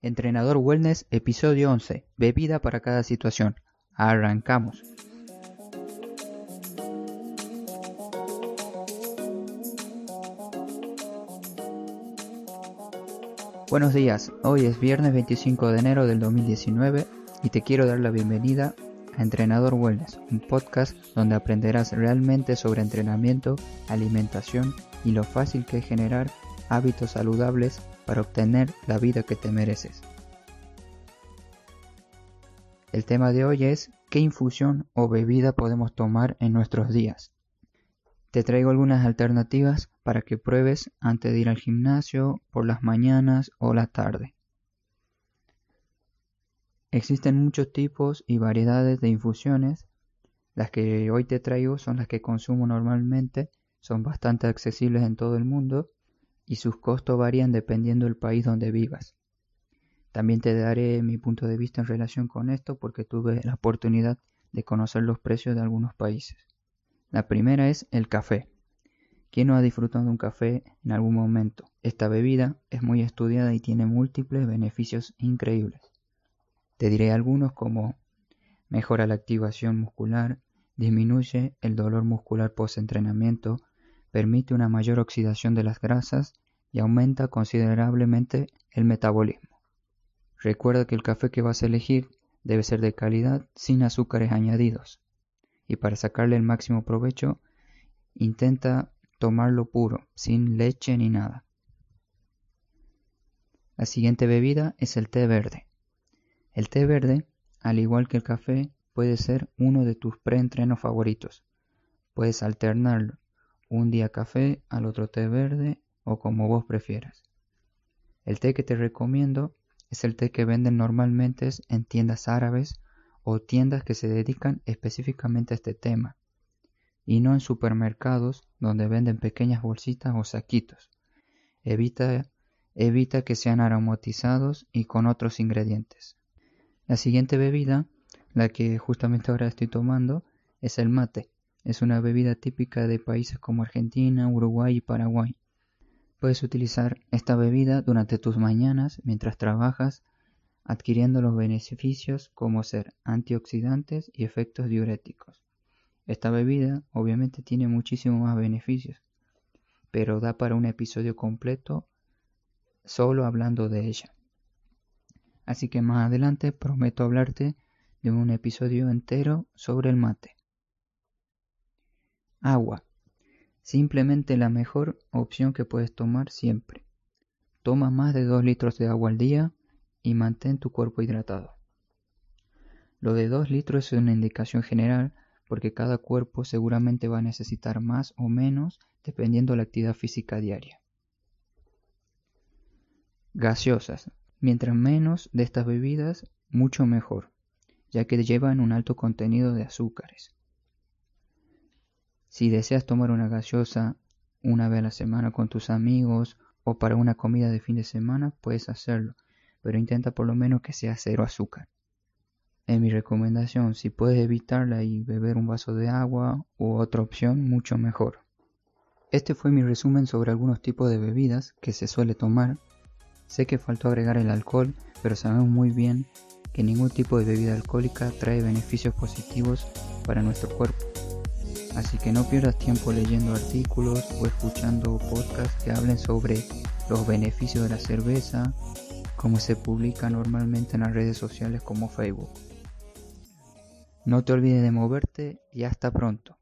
Entrenador Wellness, episodio 11. Bebida para cada situación. Arrancamos. Buenos días, hoy es viernes 25 de enero del 2019 y te quiero dar la bienvenida a Entrenador Wellness, un podcast donde aprenderás realmente sobre entrenamiento, alimentación y lo fácil que es generar hábitos saludables para obtener la vida que te mereces. El tema de hoy es ¿qué infusión o bebida podemos tomar en nuestros días? Te traigo algunas alternativas para que pruebes antes de ir al gimnasio, por las mañanas o la tarde. Existen muchos tipos y variedades de infusiones. Las que hoy te traigo son las que consumo normalmente, son bastante accesibles en todo el mundo y sus costos varían dependiendo del país donde vivas. También te daré mi punto de vista en relación con esto porque tuve la oportunidad de conocer los precios de algunos países. La primera es el café. ¿Quién no ha disfrutado de un café en algún momento? Esta bebida es muy estudiada y tiene múltiples beneficios increíbles. Te diré algunos como mejora la activación muscular, disminuye el dolor muscular post-entrenamiento, permite una mayor oxidación de las grasas y aumenta considerablemente el metabolismo. Recuerda que el café que vas a elegir debe ser de calidad sin azúcares añadidos. Y para sacarle el máximo provecho, intenta tomarlo puro, sin leche ni nada. La siguiente bebida es el té verde. El té verde, al igual que el café, puede ser uno de tus preentrenos favoritos. Puedes alternarlo un día café, al otro té verde o como vos prefieras. El té que te recomiendo es el té que venden normalmente en tiendas árabes o tiendas que se dedican específicamente a este tema, y no en supermercados donde venden pequeñas bolsitas o saquitos. Evita, evita que sean aromatizados y con otros ingredientes. La siguiente bebida, la que justamente ahora estoy tomando, es el mate. Es una bebida típica de países como Argentina, Uruguay y Paraguay. Puedes utilizar esta bebida durante tus mañanas mientras trabajas, adquiriendo los beneficios como ser antioxidantes y efectos diuréticos. Esta bebida obviamente tiene muchísimos más beneficios, pero da para un episodio completo solo hablando de ella. Así que más adelante prometo hablarte de un episodio entero sobre el mate. Agua. Simplemente la mejor opción que puedes tomar siempre. Toma más de 2 litros de agua al día y mantén tu cuerpo hidratado. Lo de 2 litros es una indicación general porque cada cuerpo seguramente va a necesitar más o menos dependiendo de la actividad física diaria. Gaseosas. Mientras menos de estas bebidas, mucho mejor, ya que llevan un alto contenido de azúcares. Si deseas tomar una gaseosa una vez a la semana con tus amigos o para una comida de fin de semana, puedes hacerlo, pero intenta por lo menos que sea cero azúcar. En mi recomendación, si puedes evitarla y beber un vaso de agua u otra opción, mucho mejor. Este fue mi resumen sobre algunos tipos de bebidas que se suele tomar. Sé que faltó agregar el alcohol, pero sabemos muy bien que ningún tipo de bebida alcohólica trae beneficios positivos para nuestro cuerpo. Así que no pierdas tiempo leyendo artículos o escuchando podcasts que hablen sobre los beneficios de la cerveza, como se publica normalmente en las redes sociales como Facebook. No te olvides de moverte y hasta pronto.